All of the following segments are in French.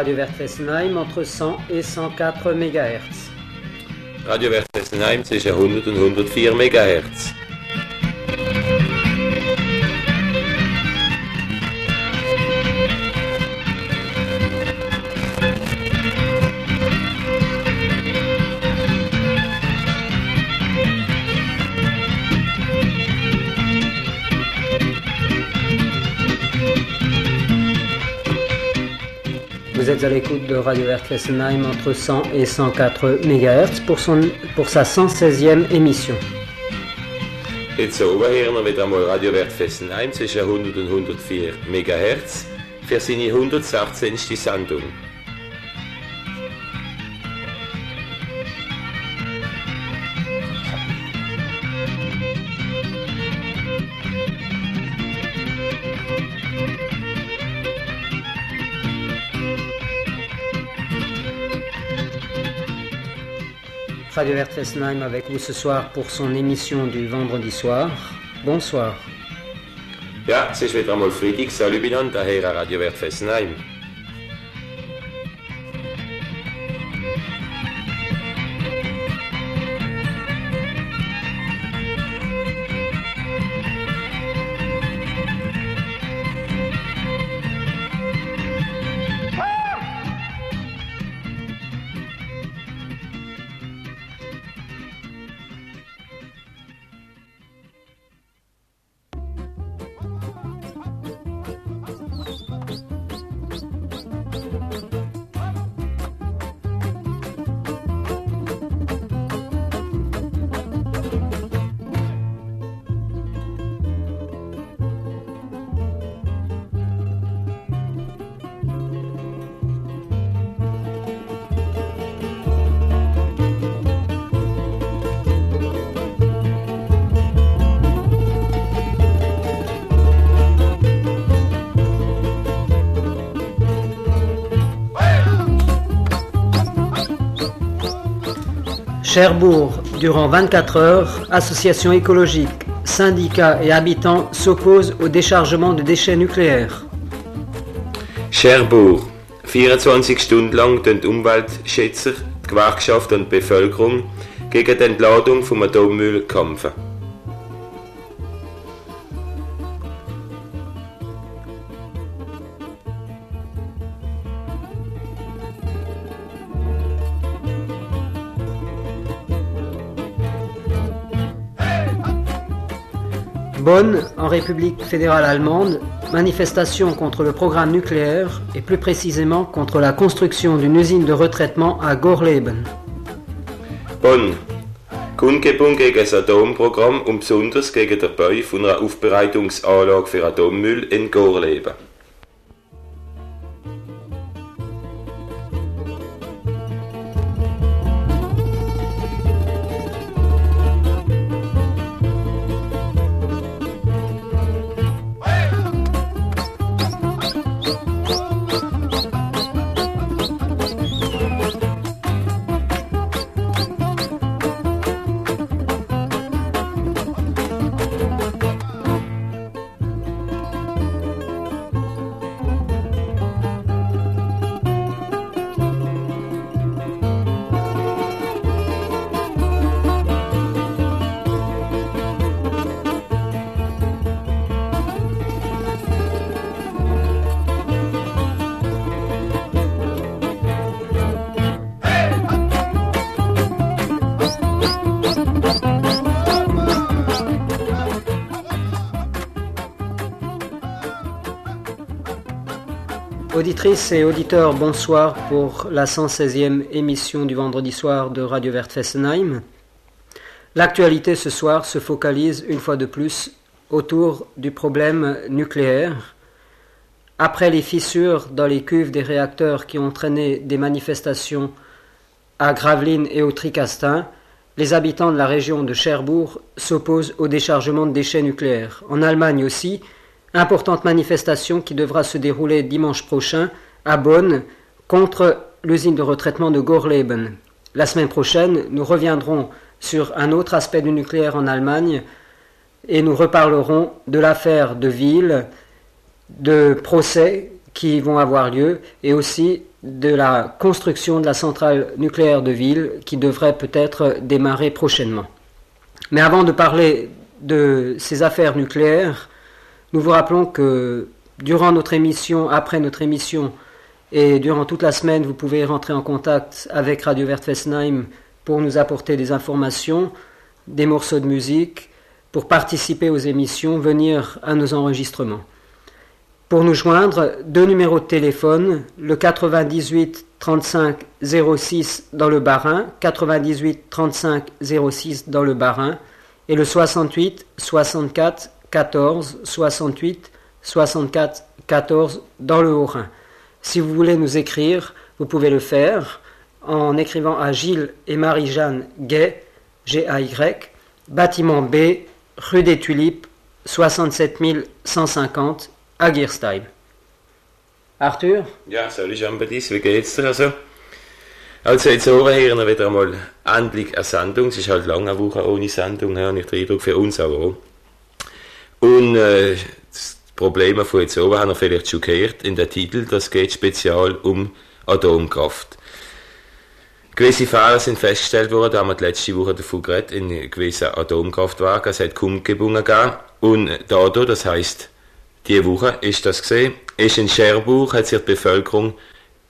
Radio Vert Fessenheim entre 100 et 104 MHz. Radio Vert Fessenheim zwischen 100 und 104 MHz. Vous êtes à l'écoute de Radio Vert Fessenheim entre 100 et 104 MHz pour, son, pour sa 116e émission. Jetzt hören wir einmal Radio Wert Fessenheim zwischen 100 und 104 MHz für seine 116. Sendung. Radio Vert Fessenheim avec vous ce soir pour son émission du vendredi soir. Bonsoir. Ja, es ist wieder einmal Freitag. Salut miteinander, hier an Radio Wert Cherbourg, durant 24 heures, associations écologiques, syndicats et habitants s'opposent au déchargement de déchets nucléaires. Cherbourg. 24 Stunden lang tun die Umweltschützer, die Gewerkschaft und die Bevölkerung gegen die Entladung vom Atommüll kämpfen. Bonn, en République fédérale allemande, manifestation contre le programme nucléaire et plus précisément contre la construction d'une usine de retraitement à Gorleben. Bonn. Kundgebung gegen das Atomprogramm und besonders gegen den Bau einer Aufbereitungsanlage für Atommüll in Gorleben. Auditrices et auditeurs, bonsoir pour la 116e émission du vendredi soir de Radio Vert Fessenheim. L'actualité ce soir se focalise une fois de plus autour du problème nucléaire. Après les fissures dans les cuves des réacteurs qui ont entraîné des manifestations à Gravelines et au Tricastin, les habitants de la région de Cherbourg s'opposent au déchargement de déchets nucléaires. En Allemagne aussi, importante manifestation qui devra se dérouler dimanche prochain à Bonn contre l'usine de retraitement de Gorleben. La semaine prochaine, nous reviendrons sur un autre aspect du nucléaire en Allemagne et nous reparlerons de l'affaire de Ville, de procès qui vont avoir lieu et aussi de la construction de la centrale nucléaire de ville qui devrait peut-être démarrer prochainement. Mais avant de parler de ces affaires nucléaires, nous vous rappelons que durant notre émission, après notre émission et durant toute la semaine, vous pouvez rentrer en contact avec Radio Vert Fessenheim pour nous apporter des informations, des morceaux de musique, pour participer aux émissions, venir à nos enregistrements. Pour nous joindre, deux numéros de téléphone, le 98 35 06 dans le Barin, 98 35 06 dans le Barin, et le 68 64 14 68 64 14 dans le Haut-Rhin. Si vous voulez nous écrire, vous pouvez le faire en écrivant à Gilles et Marie-Jeanne Gay, G-A-Y, bâtiment B, rue des Tulipes, 67 150 à. Arthur? Ja, salut Jean-Baptiste, wie geht's dir also? Also jetzt hören wir wieder einmal endlich eine Sendung. Es ist halt lange eine Woche ohne Sendung, habe ich den Eindruck, für. Und äh, das Problem von jetzt oben haben wir vielleicht schon gehört in der Titel, das geht speziell um Atomkraft. Gewisse Fehler sind festgestellt worden, da haben wir die letzte Woche davon geredet, in gewissen Atomkraftwerken. Es hat Kundgebungen gegeben. Und dadurch, das heisst, diese Woche ist das gesehen, ist in Cherbourg, hat sich die Bevölkerung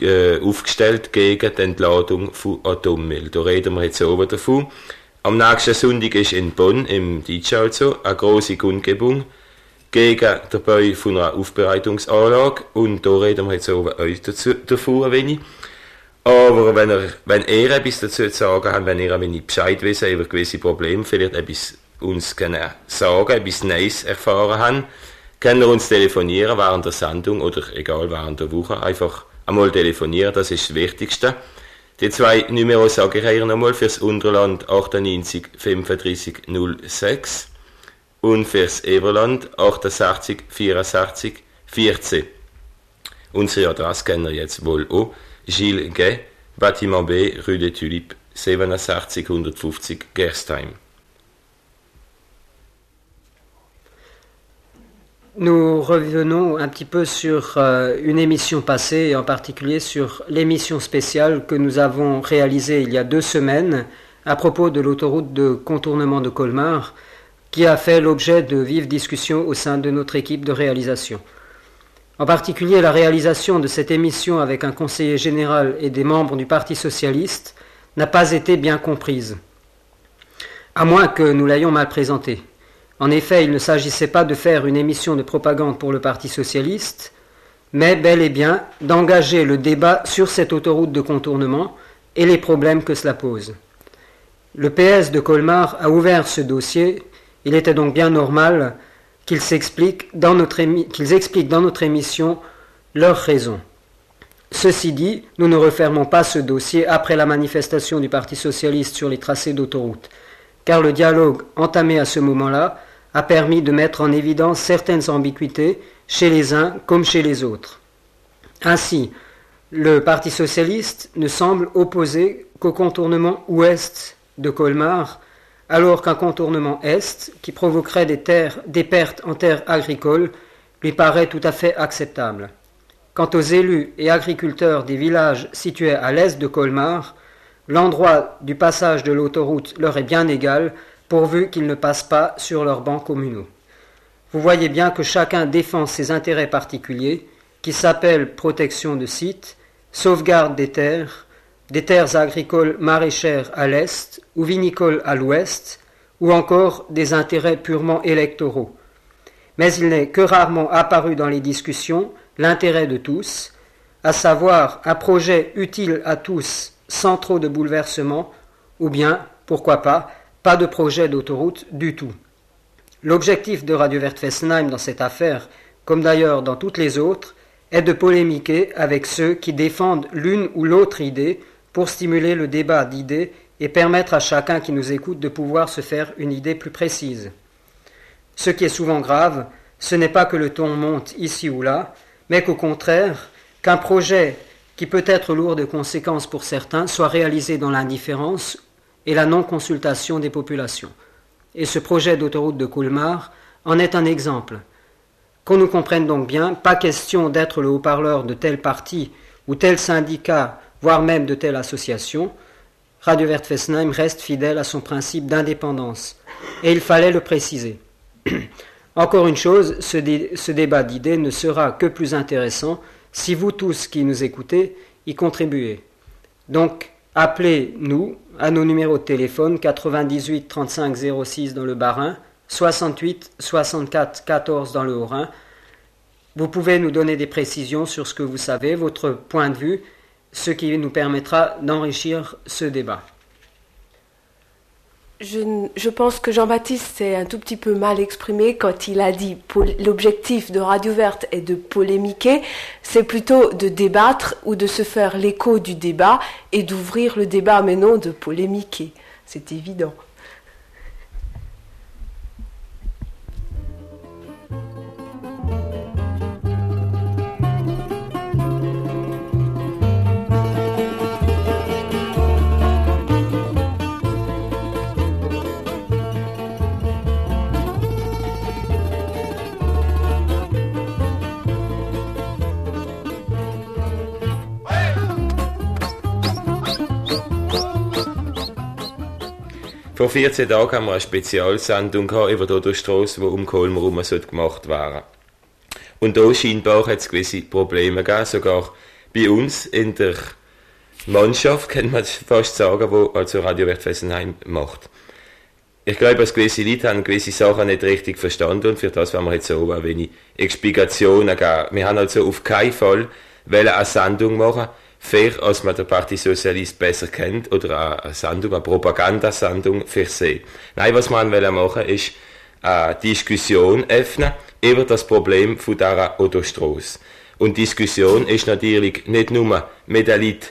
äh, aufgestellt gegen die Entladung von Atommüll. Da reden wir jetzt oben davon. Am nächsten Sonntag ist in Bonn, im DJ also, eine große Kundgebung gegen den Bau von einer Aufbereitungsanlage. Und da reden wir jetzt oben euch dazu, davon ein wenig. Aber wenn ihr, wenn ihr etwas dazu zu sagen habt, wenn ihr ein wenig Bescheid wissen über gewisse Probleme, vielleicht etwas uns genau sagen, etwas Neues erfahren haben, könnt ihr uns telefonieren während der Sendung oder egal während der Woche. Einfach einmal telefonieren, das ist das Wichtigste. Die zwei Nummer sage ich hier nochmal fürs Unterland 98 35 06 und fürs Everland 68 64 14. Unsere Adresse kennen ihr jetzt wohl auch. Gilles Gay, Bâtiment B, Rue des Tulipes, 67 150 Gerstheim. Nous revenons un petit peu sur euh, une émission passée, et en particulier sur l'émission spéciale que nous avons réalisée il y a deux semaines à propos de l'autoroute de contournement de Colmar, qui a fait l'objet de vives discussions au sein de notre équipe de réalisation. En particulier, la réalisation de cette émission avec un conseiller général et des membres du Parti socialiste n'a pas été bien comprise, à moins que nous l'ayons mal présentée. En effet, il ne s'agissait pas de faire une émission de propagande pour le Parti socialiste, mais bel et bien d'engager le débat sur cette autoroute de contournement et les problèmes que cela pose. Le PS de Colmar a ouvert ce dossier, il était donc bien normal qu'ils expliquent dans notre émission leurs raisons. Ceci dit, nous ne refermons pas ce dossier après la manifestation du Parti socialiste sur les tracés d'autoroute, car le dialogue entamé à ce moment-là a permis de mettre en évidence certaines ambiguïtés chez les uns comme chez les autres. Ainsi, le Parti socialiste ne semble opposé qu'au contournement ouest de Colmar, alors qu'un contournement est, qui provoquerait des, des pertes en terres agricoles, lui paraît tout à fait acceptable. Quant aux élus et agriculteurs des villages situés à l'est de Colmar, l'endroit du passage de l'autoroute leur est bien égal, pourvu qu'ils ne passent pas sur leurs bancs communaux. Vous voyez bien que chacun défend ses intérêts particuliers, qui s'appellent protection de sites, sauvegarde des terres, des terres agricoles maraîchères à l'est ou vinicoles à l'ouest, ou encore des intérêts purement électoraux. Mais il n'est que rarement apparu dans les discussions l'intérêt de tous, à savoir un projet utile à tous sans trop de bouleversements, ou bien, pourquoi pas, pas de projet d'autoroute du tout. L'objectif de Radio Vert Fessenheim dans cette affaire, comme d'ailleurs dans toutes les autres, est de polémiquer avec ceux qui défendent l'une ou l'autre idée pour stimuler le débat d'idées et permettre à chacun qui nous écoute de pouvoir se faire une idée plus précise. Ce qui est souvent grave, ce n'est pas que le ton monte ici ou là, mais qu'au contraire, qu'un projet qui peut être lourd de conséquences pour certains soit réalisé dans l'indifférence et la non-consultation des populations. Et ce projet d'autoroute de Colmar en est un exemple. Qu'on nous comprenne donc bien, pas question d'être le haut-parleur de tel parti ou tel syndicat, voire même de telle association, Radio Vert Fessenheim reste fidèle à son principe d'indépendance. Et il fallait le préciser. Encore une chose, ce, débat d'idées ne sera que plus intéressant si vous tous qui nous écoutez y contribuez. Donc, appelez-nous à nos numéros de téléphone 98 35 06 dans le Bas-Rhin, 68 64 14 dans le Haut-Rhin. Vous pouvez nous donner des précisions sur ce que vous savez, votre point de vue, ce qui nous permettra d'enrichir ce débat. Je, pense que Jean-Baptiste s'est un tout petit peu mal exprimé quand il a dit l'objectif de Radio Verte est de polémiquer, c'est plutôt de débattre ou de se faire l'écho du débat et d'ouvrir le débat, mais non de polémiquer. C'est évident. Vor 14 Tagen haben wir eine Spezialsendung über die Oderstrasse, die um Kolmer herum gemacht werden Und da scheinbar hat es gewisse Probleme gegeben, sogar bei uns in der Mannschaft, kann man fast sagen, die also Radio Wert Fessenheim macht. Ich glaube, dass gewisse Leute haben gewisse Sachen nicht richtig verstanden und für das werden wir jetzt so ein wenig Explikationen geben. Wir haben also auf keinen Fall eine Sendung machen fair, als man den Parti Socialist besser kennt, oder eine Sendung, eine Propagandasendung für sie. Nein, was man will machen, ist eine Diskussion öffnen über das Problem von dieser Autostrasse. Und Diskussion ist natürlich nicht nur mit den Leuten,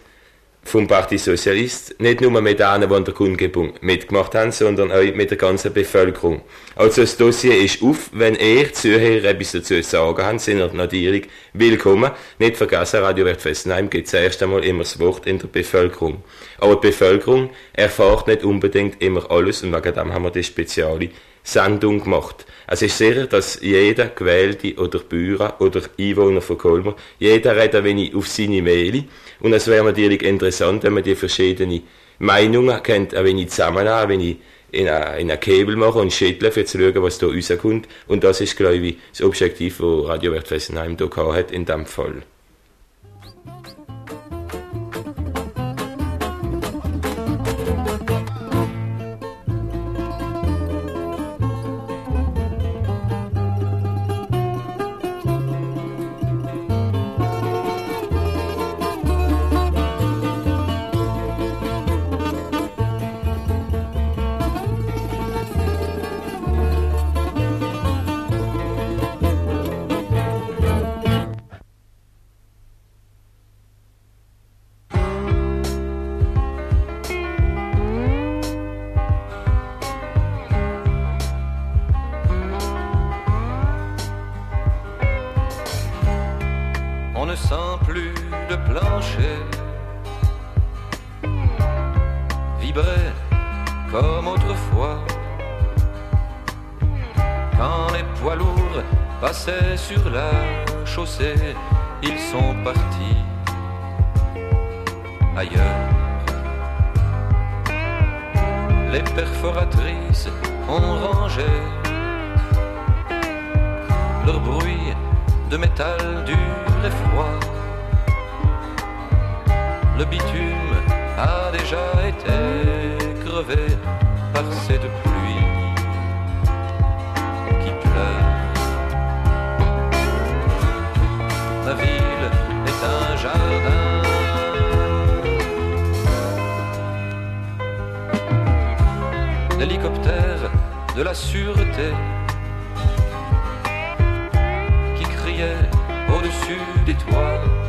vom Parti Sozialist, nicht nur mit denen, die an der Kundgebung mitgemacht haben, sondern auch mit der ganzen Bevölkerung. Also das Dossier ist auf, wenn ihr Zuhörer etwas dazu sagen habt, sind ihr natürlich willkommen. Nicht vergessen, Radio Wert Fessenheim gibt zuerst einmal immer das Wort in der Bevölkerung. Aber die Bevölkerung erfahrt nicht unbedingt immer alles und wegen dem haben wir die spezielle Sendung gemacht. Es ist sicher, dass jeder Gewählte oder Bürger oder Einwohner von Colmar, jeder redet wenig auf seine Mail. Und es wäre natürlich interessant, wenn man die verschiedenen Meinungen kennt, ein wenig zusammennehmen, ein wenig in einen Kabel machen und schütteln, um zu schauen, was da rauskommt. Und das ist, glaube ich, das Objektiv, das Radio Wert Fessenheim hier hat in diesem Fall. comme autrefois. Quand les poids lourds passaient sur la chaussée, ils sont partis ailleurs. Les perforatrices ont rangé leur bruit de métal dur et froid. Le bitume déjà été crevé par cette pluie qui pleure. La ville est un jardin. L'hélicoptère de la sûreté qui criait au-dessus des toits.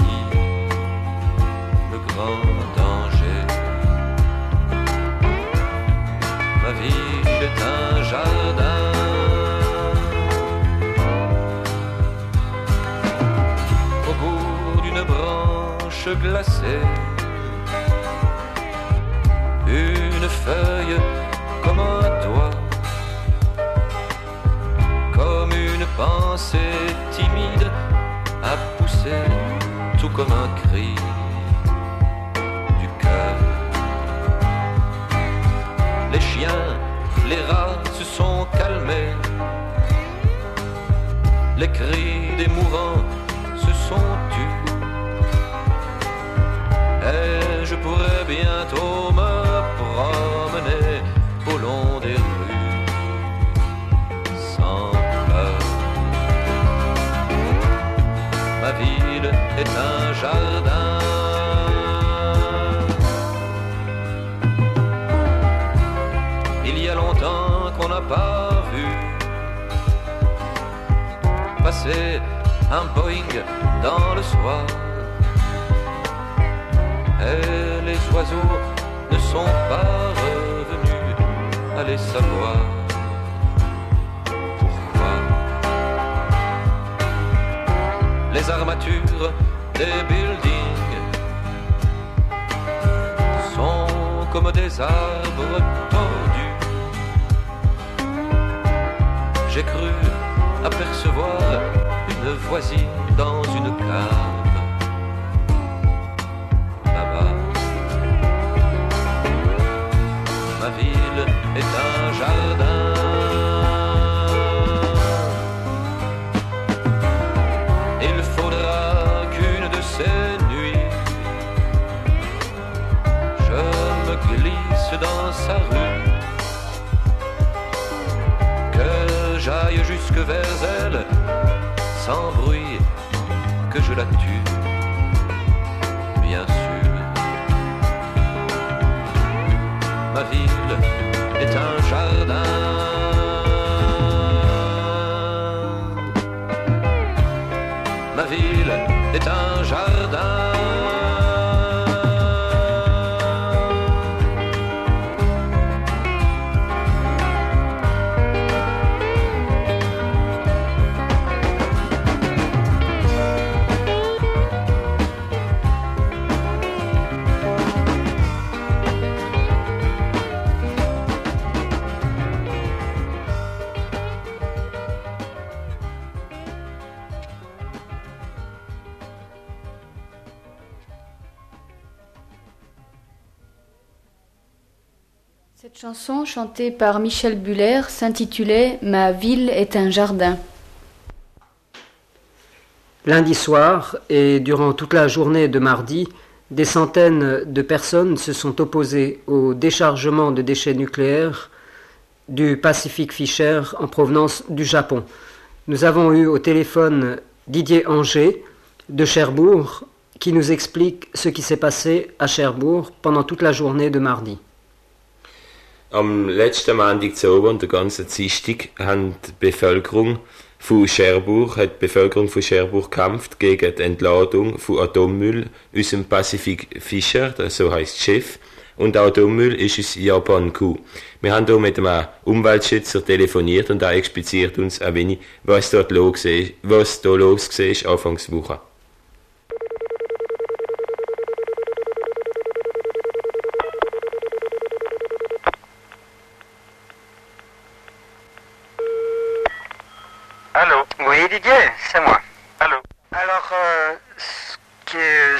grand danger. Ma ville est un jardin. Au bout d'une branche glacée, une feuille comme un doigt, comme une pensée timide à pousser tout comme un cri cris des mourants se sont tus. Et je pourrais bientôt passer un Boeing dans le soir. Et les oiseaux ne sont pas revenus, allez savoir pourquoi? Les armatures des buildings sont comme des arbres tordus. Une voisine dans une cave. Là-bas, ma ville est un jardin. Sans bruit, que je la tue, chanson, chantée par Michel Buller, s'intitulait Ma ville est un jardin. Lundi soir et durant toute la journée de mardi, des centaines de personnes se sont opposées au déchargement de déchets nucléaires du Pacific Fisher en provenance du Japon. Nous avons eu au téléphone Didier Anger de Cherbourg qui nous explique ce qui s'est passé à Cherbourg pendant toute la journée de mardi. Am letzten Montag zu Abend und der ganzen Dienstag haben die Bevölkerung von Cherbourg, hat die Bevölkerung von Cherbourg gekämpft gegen die Entladung von Atommüll aus dem Pacific Fisher, das so heißt Schiff. Und Atommüll ist aus Japan Q. Wir haben hier mit einem Umweltschützer telefoniert und er expliziert uns ein wenig, was dort los ist, was da los war Anfangswoche. Allô Didier, c'est moi. Allô Alors, euh,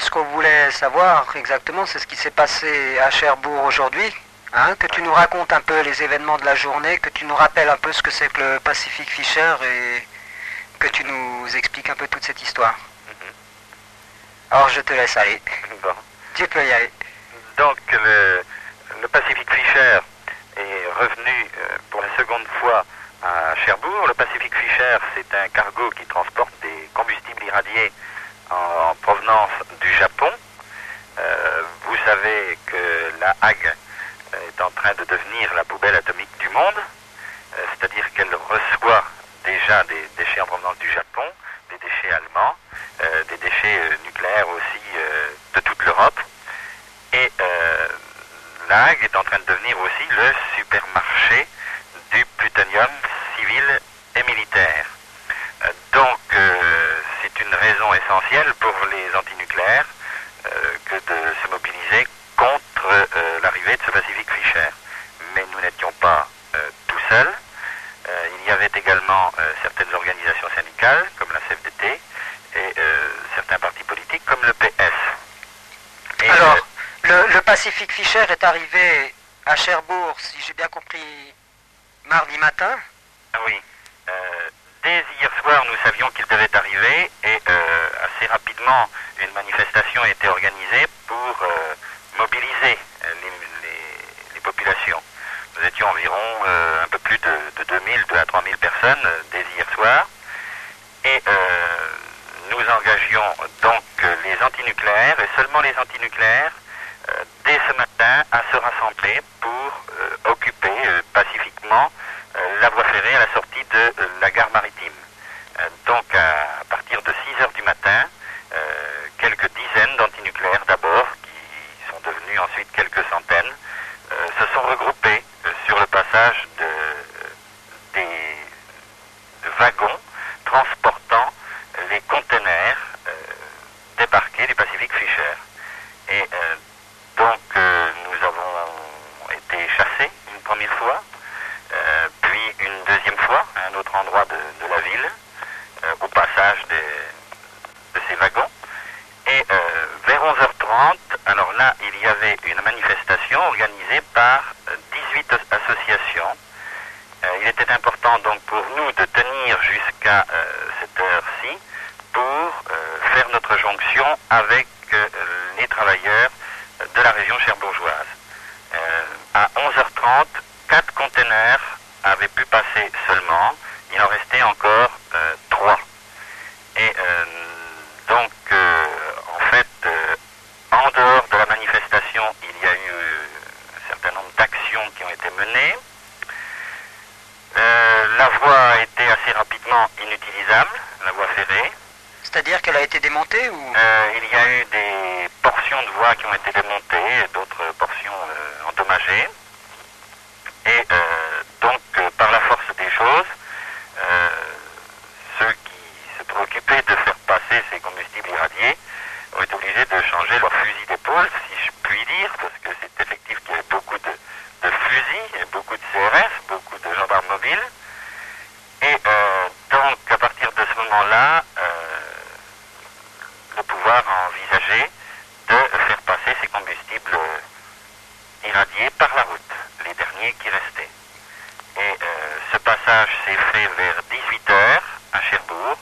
ce qu'on voulait savoir exactement, c'est ce qui s'est passé à Cherbourg aujourd'hui. Hein, que tu nous racontes un peu les événements de la journée, que tu nous rappelles un peu ce que c'est que le Pacific Fisher et que tu nous expliques un peu toute cette histoire. Alors, je te laisse aller. Bon. Tu peux y aller. Donc, le, le Pacific Fisher est revenu euh, pour la seconde fois à Cherbourg. Le Pacific Fisher, c'est un cargo qui transporte des combustibles irradiés en, en provenance du Japon. Euh, vous savez que la Hague est en train de devenir la poubelle atomique du monde, Euh, c'est-à-dire qu'elle reçoit déjà des déchets en provenance du Japon, des déchets allemands, euh, des déchets euh, nucléaires aussi euh, de toute l'Europe. La Hague est en train de devenir aussi le supermarché du plutonium civil et militaire. Euh, donc, euh, c'est une raison essentielle pour les antinucléaires euh, que de se mobiliser contre l'arrivée de ce Pacific Fisher. Mais nous n'étions pas tout seuls. Il y avait également certaines organisations syndicales, comme la CFDT, et certains partis politiques, comme le PS. Et, Alors, le, le Pacific Fisher est arrivé à Cherbourg, si j'ai bien compris, mardi matin. Oui. Euh, dès hier soir, nous savions qu'il devait arriver et euh, assez rapidement, une manifestation a été organisée pour euh, mobiliser les, populations. Nous étions environ un peu plus de, de 2000, 2 à 3000 personnes dès hier soir. Et nous engagions donc les antinucléaires et seulement les antinucléaires dès ce matin à se rassembler pour euh, occuper euh, pacifiquement euh, la voie ferrée à la sortie de euh, la gare maritime. Euh, donc à, partir de 6 heures du matin, euh, quelques dizaines d'antinucléaires d'abord, qui sont devenus ensuite quelques centaines, se sont regroupés sur le passage de, des de wagons transportant les conteneurs euh, débarqués du Pacific Fisher. Et euh, donc euh, nous avons été chassés une première fois, euh, puis une deuxième fois à un autre endroit de, de la ville, euh, au passage des- de ces wagons. Et euh, vers 11h30, alors là, il y avait une manifestation organisée par euh, 18 as- associations. Euh, il était important donc pour nous de tenir jusqu'à euh, cette heure-ci pour euh, faire notre jonction avec euh, les travailleurs de la région cherbourgeoise. Euh, à 11h30, quatre conteneurs avaient pu passer seulement. Il en restait encore euh, trois. Et euh, donc, euh, en fait, euh, en dehors de la manifestation, il y a eu euh, un certain nombre d'actions Euh, la voie a été assez rapidement inutilisable, la voie ferrée. C'est-à-dire qu'elle a été démontée ou? Euh, il y a eu des portions de voies qui ont été démontées, et d'autres portions euh, endommagées. Et donc, par la force des choses, ceux qui se préoccupaient de faire passer ces combustibles irradiés ont été obligés de changer leur fusil d'épaule, si je puis dire, parce que c'est effectif qu'il y avait beaucoup de, beaucoup de CRS, beaucoup de gendarmes mobiles. Et euh, donc, à partir de ce moment-là, euh, le pouvoir a envisagé de faire passer ces combustibles euh, irradiés par la route, les derniers qui restaient. Et ce passage s'est fait vers 18h à Cherbourg.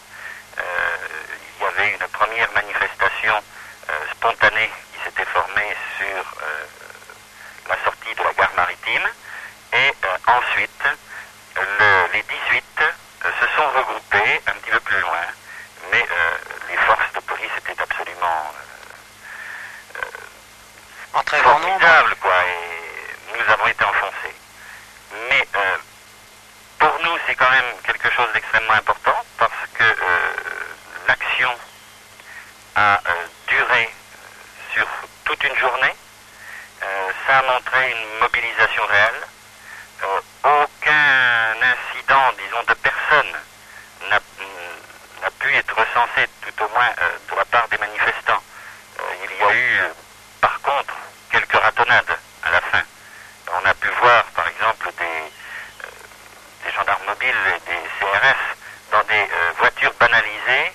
Il y avait une première manifestation spontanée qui s'était formée sur de la gare maritime. Et euh, ensuite, le- les 18 euh, se sont regroupés un petit peu plus loin. Mais euh, les forces de police étaient absolument en très grand nombre quoi, et nous avons été enfoncés. Mais euh, pour nous, c'est quand même quelque chose d'extrêmement important parce que euh, l'action a euh, duré sur toute une journée. Ça a montré une mobilisation réelle. Euh, aucun incident, disons, de personne n'a pu être recensé, tout au moins euh, de la part des manifestants. Euh, il y a eu, par contre, quelques ratonnades à la fin. On a pu voir, par exemple, des, gendarmes mobiles et des CRS dans des voitures banalisées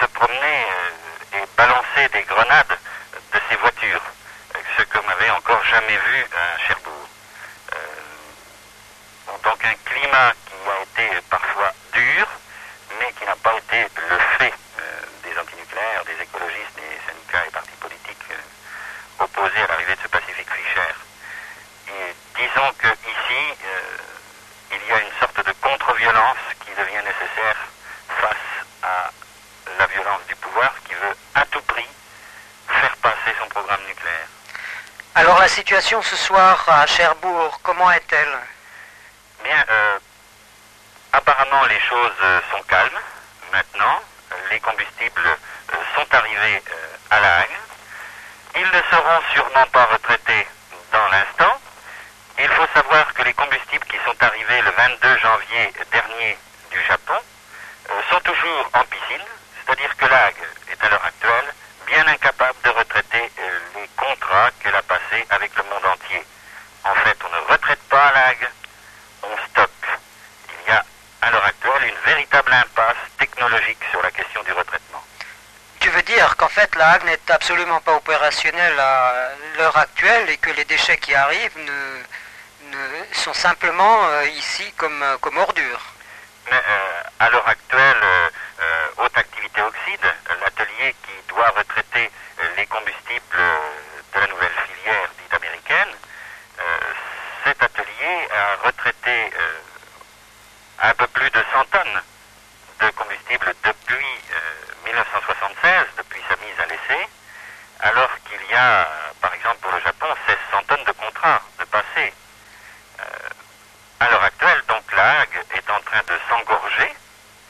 se promener et balancer des grenades de ces voitures, euh, ce qu'on n'avait encore jamais vu à Cherbourg. Euh, bon, donc un climat qui a été parfois dur, mais qui n'a pas été le fait euh, des antinucléaires, des écologistes, des syndicats et partis politiques euh, opposés à l'arrivée de ce Pacific Fisher. Et disons que ici, euh, il y a une sorte de contre-violence qui devient nécessaire face à la violence du pouvoir qui veut à tout prix faire passer son programme nucléaire. Alors la situation ce soir à Cherbourg, comment est-elle? Bien, euh, apparemment les choses euh, sont calmes maintenant. Les combustibles euh, sont arrivés à La Hague. Ils ne seront sûrement pas retraités dans l'instant. Il faut savoir que les combustibles qui sont arrivés le 22 janvier dernier du Japon sont toujours en piscine, c'est-à-dire que l'AG est à l'heure actuelle bien incapable de retraiter euh, les contrats avec le monde entier. En fait, on ne retraite pas l'AG, on stocke. Il y a à l'heure actuelle une véritable impasse technologique sur la question du retraitement. Tu veux dire qu'en fait la Hague n'est absolument pas opérationnelle à l'heure actuelle et que les déchets qui arrivent ne, ne sont simplement euh, ici comme, euh, comme ordures Mais euh, à l'heure actuelle, euh, Haute Activité Oxyde, l'atelier qui doit retraiter euh, les combustibles euh, de la nouvelle filière dite américaine, euh, cet atelier a retraité euh, un peu plus de 100 tonnes de combustible depuis euh, 1976, depuis sa mise à l'essai, alors qu'il y a, euh, par exemple pour le Japon, 1600 tonnes de contrats de passé. Euh, à l'heure actuelle, donc la Hague est en train de s'engorger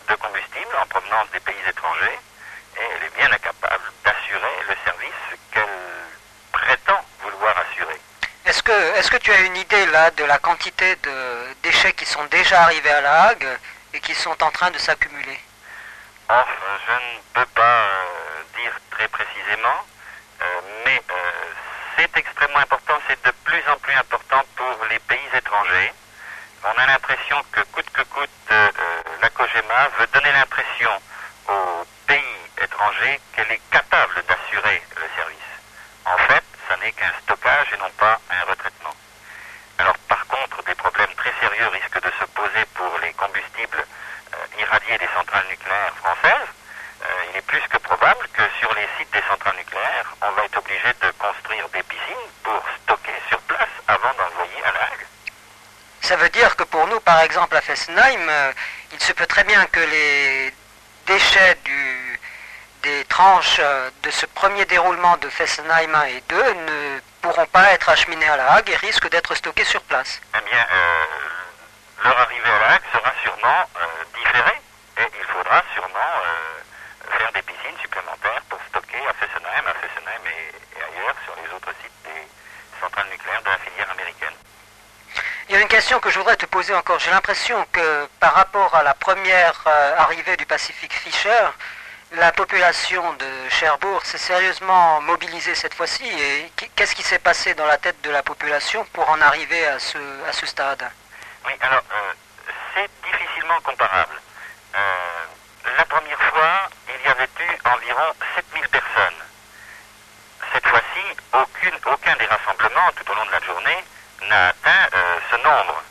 de combustible en provenance des pays étrangers et elle est bien incapable d'assurer le service qu'elle prétend vouloir assurer. Est-ce que, est que là de la quantité de déchets qui sont déjà arrivés à la Hague et qui sont en train de s'accumuler Or, je ne peux pas euh, dire très précisément, euh, mais euh, c'est extrêmement important, c'est de plus en plus important pour les pays étrangers. On a l'impression que coûte que coûte, euh, euh, la COGEMA veut donner l'impression aux pays étrangers qu'elle est capable d'assurer le service. En fait, ça n'est qu'un stockage et non pas un retraitement. Contre, des problèmes très sérieux risquent de se poser pour les combustibles euh, irradiés des centrales nucléaires françaises. Euh, il est plus que probable que sur les sites des centrales nucléaires, on va être obligé de construire des piscines pour stocker sur place avant d'envoyer à l'AG. Ça veut dire que pour nous, par exemple à Fessenheim, euh, il se peut très bien que les déchets des tranches de ce premier déroulement de Fessenheim 1 et 2 ne pourront pas être acheminés à la Hague et risquent d'être stockés sur place. Eh bien, euh, leur arrivée à l'AG sera sûrement euh, différée et il faudra sûrement euh, faire des piscines supplémentaires pour stocker à Fessenheim, à Fessenheim et, et ailleurs sur les autres sites des centrales nucléaires de la filière américaine. Il y a une question que je voudrais te poser encore. J'ai l'impression que par rapport à la première arrivée du Pacific Fisher, la population de Cherbourg s'est sérieusement mobilisée cette fois-ci. Et qu- qu'est-ce qui s'est passé dans la tête de la population pour en arriver à ce, à ce stade? Oui, alors, euh, c'est difficilement comparable. Euh, la première fois, il y avait eu environ 7000 personnes. Cette fois-ci, aucun des rassemblements tout au long de la journée n'a atteint euh, ce nombre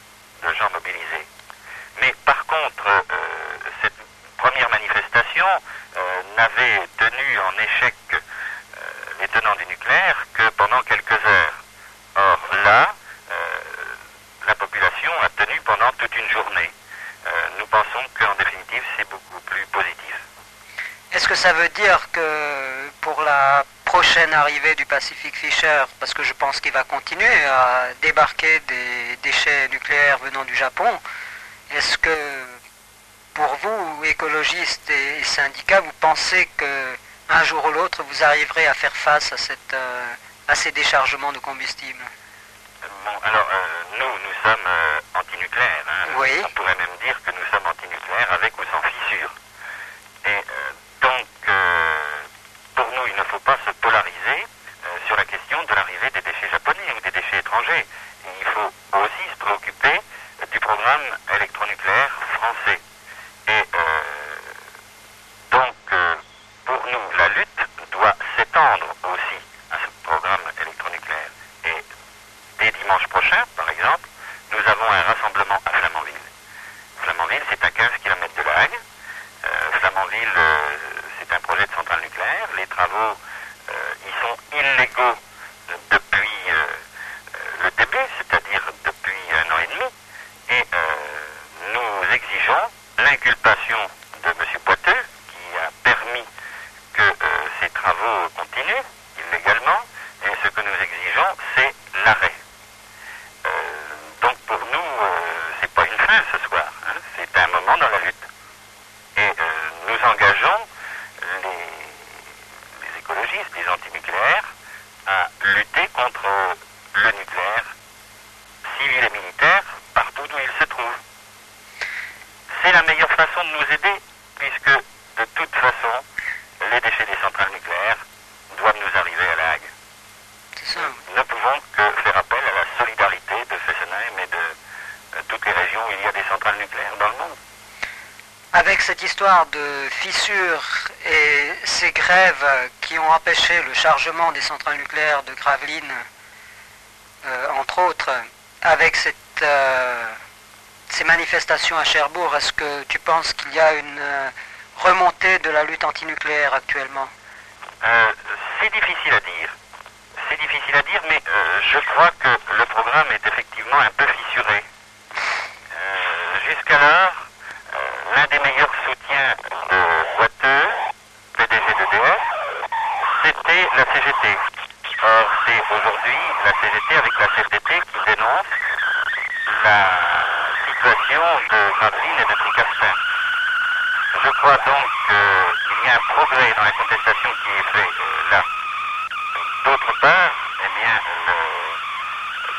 de gens mobilisés. Mais par contre, cette première manifestation euh, n'avait tenu en échec euh, les tenants du nucléaire que pendant quelques heures. Or là, euh, la population a tenu pendant toute une journée. Nous pensons qu'en définitive, c'est beaucoup plus positif. Est-ce que ça veut dire que pour la prochaine arrivée du Pacific Fisher, parce que je pense qu'il va continuer à débarquer des déchets nucléaires venant du Japon, est-ce que pour vous, écologistes et syndicats, vous pensez que un jour ou l'autre vous arriverez à faire face à, cette, euh, à ces déchargements de combustible Bon, alors, euh, nous, nous sommes euh, antinucléaires. hein. Oui. On pourrait même dire que nous sommes antinucléaires avec ou sans fissure. Et donc, pour nous, il ne faut pas se polariser sur la question de l'arrivée des déchets japonais ou des déchets étrangers. Il faut aussi se préoccuper du programme électronucléaire français. Et euh, donc, euh, pour nous, la lutte aussi à ce programme électronucléaire. Et dès dimanche prochain, par exemple, nous avons un rassemblement à Flamanville. Flamanville, c'est à 15 km de La Hague. Euh, Flamanville, euh, c'est un projet de centrale nucléaire. Les travaux, euh, ils sont illégaux euh, depuis euh, euh, le début, c'est-à-dire depuis un an et demi. Et euh, nous exigeons l'inculpation de M. Poiteux, qui a permis que euh, ces travaux continuent illégalement. Et ce que nous exigeons, c'est l'arrêt. Euh, donc pour nous, euh, c'est pas une fin ce soir, hein, c'est un moment dans la lutte. Et euh, nous engageons les, les écologistes, les antinucléaires, à lutter contre le nucléaire c'est la meilleure façon de nous aider, puisque de toute façon, les déchets des centrales nucléaires doivent nous arriver à La Hague. Nous ne pouvons que faire appel à la solidarité de Fessenheim et de euh, toutes les régions où il y a des centrales nucléaires dans le monde. Cette histoire de fissures et ces grèves qui ont empêché le chargement des centrales nucléaires de Gravelines, euh, entre autres, avec cette, euh, ces manifestations à Cherbourg, est-ce que tu penses qu'il y a une euh, remontée de la lutte antinucléaire actuellement? C'est difficile à dire. C'est difficile à dire, mais je crois que le programme est effectivement un peu fissuré. Jusqu'alors, euh, l'un des meilleurs soutiens de Boiteux, PDG d'EDF, c'était la CGT. Or, c'est aujourd'hui la CGT avec la CFDT qui dénonce la situation de Gravelines et de Tricastin. Je crois donc qu'il y a un progrès dans la contestation qui est fait euh, là. D'autre part, eh bien, le-